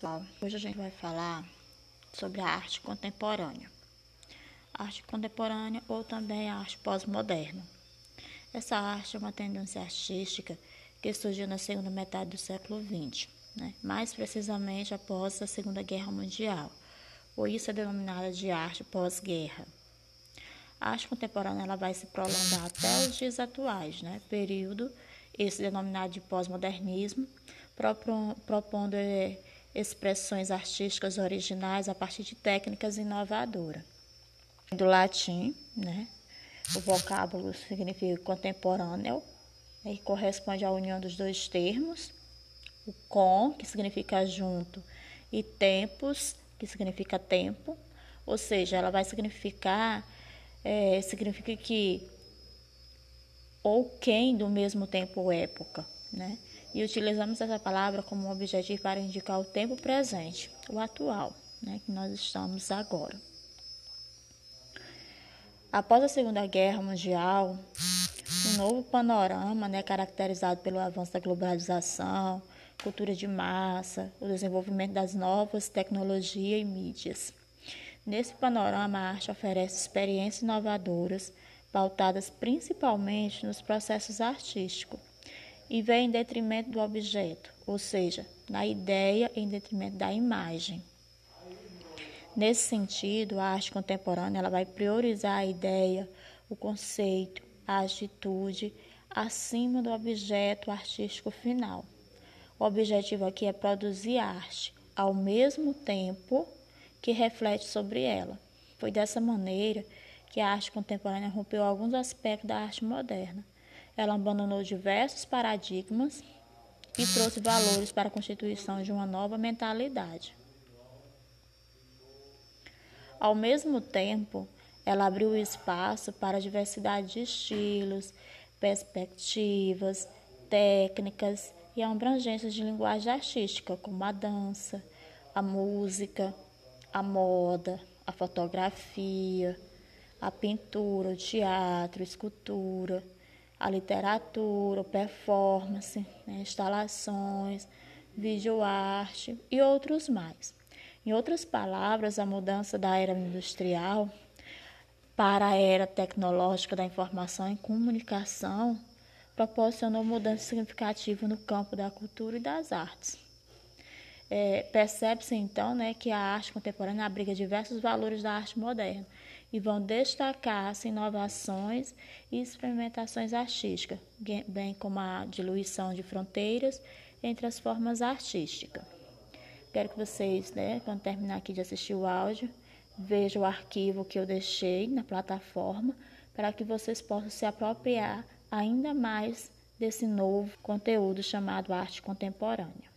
Bom, hoje a gente vai falar sobre a arte contemporânea. Arte contemporânea ou também a arte pós-moderna. Essa arte é uma tendência artística que surgiu na segunda metade do século XX, né? mais precisamente após a Segunda Guerra Mundial, por isso é denominada de arte pós-guerra. A arte contemporânea ela vai se prolongar até os dias atuais, né? período esse denominado de pós-modernismo, propondo eh, expressões artísticas originais a partir de técnicas inovadoras. Do latim, né? O vocábulo significa contemporâneo e corresponde à união dos dois termos. O com, que significa junto, e tempos, que significa tempo. Ou seja, ela vai significar, é, significa que ou quem do mesmo tempo ou época, né? E utilizamos essa palavra como objetivo para indicar o tempo presente, o atual, né, que nós estamos agora. Após a Segunda Guerra Mundial, um novo panorama, né, caracterizado pelo avanço da globalização, cultura de massa, o desenvolvimento das novas tecnologias e mídias. Nesse panorama, a arte oferece experiências inovadoras, pautadas principalmente nos processos artísticos, e vem em detrimento do objeto, ou seja, na ideia em detrimento da imagem. Nesse sentido, a arte contemporânea ela vai priorizar a ideia, o conceito, a atitude acima do objeto artístico final. O objetivo aqui é produzir arte ao mesmo tempo que reflete sobre ela. Foi dessa maneira que a arte contemporânea rompeu alguns aspectos da arte moderna ela abandonou diversos paradigmas e trouxe valores para a constituição de uma nova mentalidade. Ao mesmo tempo, ela abriu espaço para a diversidade de estilos, perspectivas, técnicas e abrangências de linguagem artística, como a dança, a música, a moda, a fotografia, a pintura, o teatro, a escultura a literatura, performance, né, instalações, videoarte e outros mais. Em outras palavras, a mudança da era industrial para a era tecnológica da informação e comunicação proporcionou mudança significativa no campo da cultura e das artes. É, Percebe-se então né, que a arte contemporânea abriga diversos valores da arte moderna e vão destacar-se inovações e experimentações artísticas, bem como a diluição de fronteiras entre as formas artísticas. Quero que vocês, né, quando terminar aqui de assistir o áudio, vejam o arquivo que eu deixei na plataforma para que vocês possam se apropriar ainda mais desse novo conteúdo chamado arte contemporânea.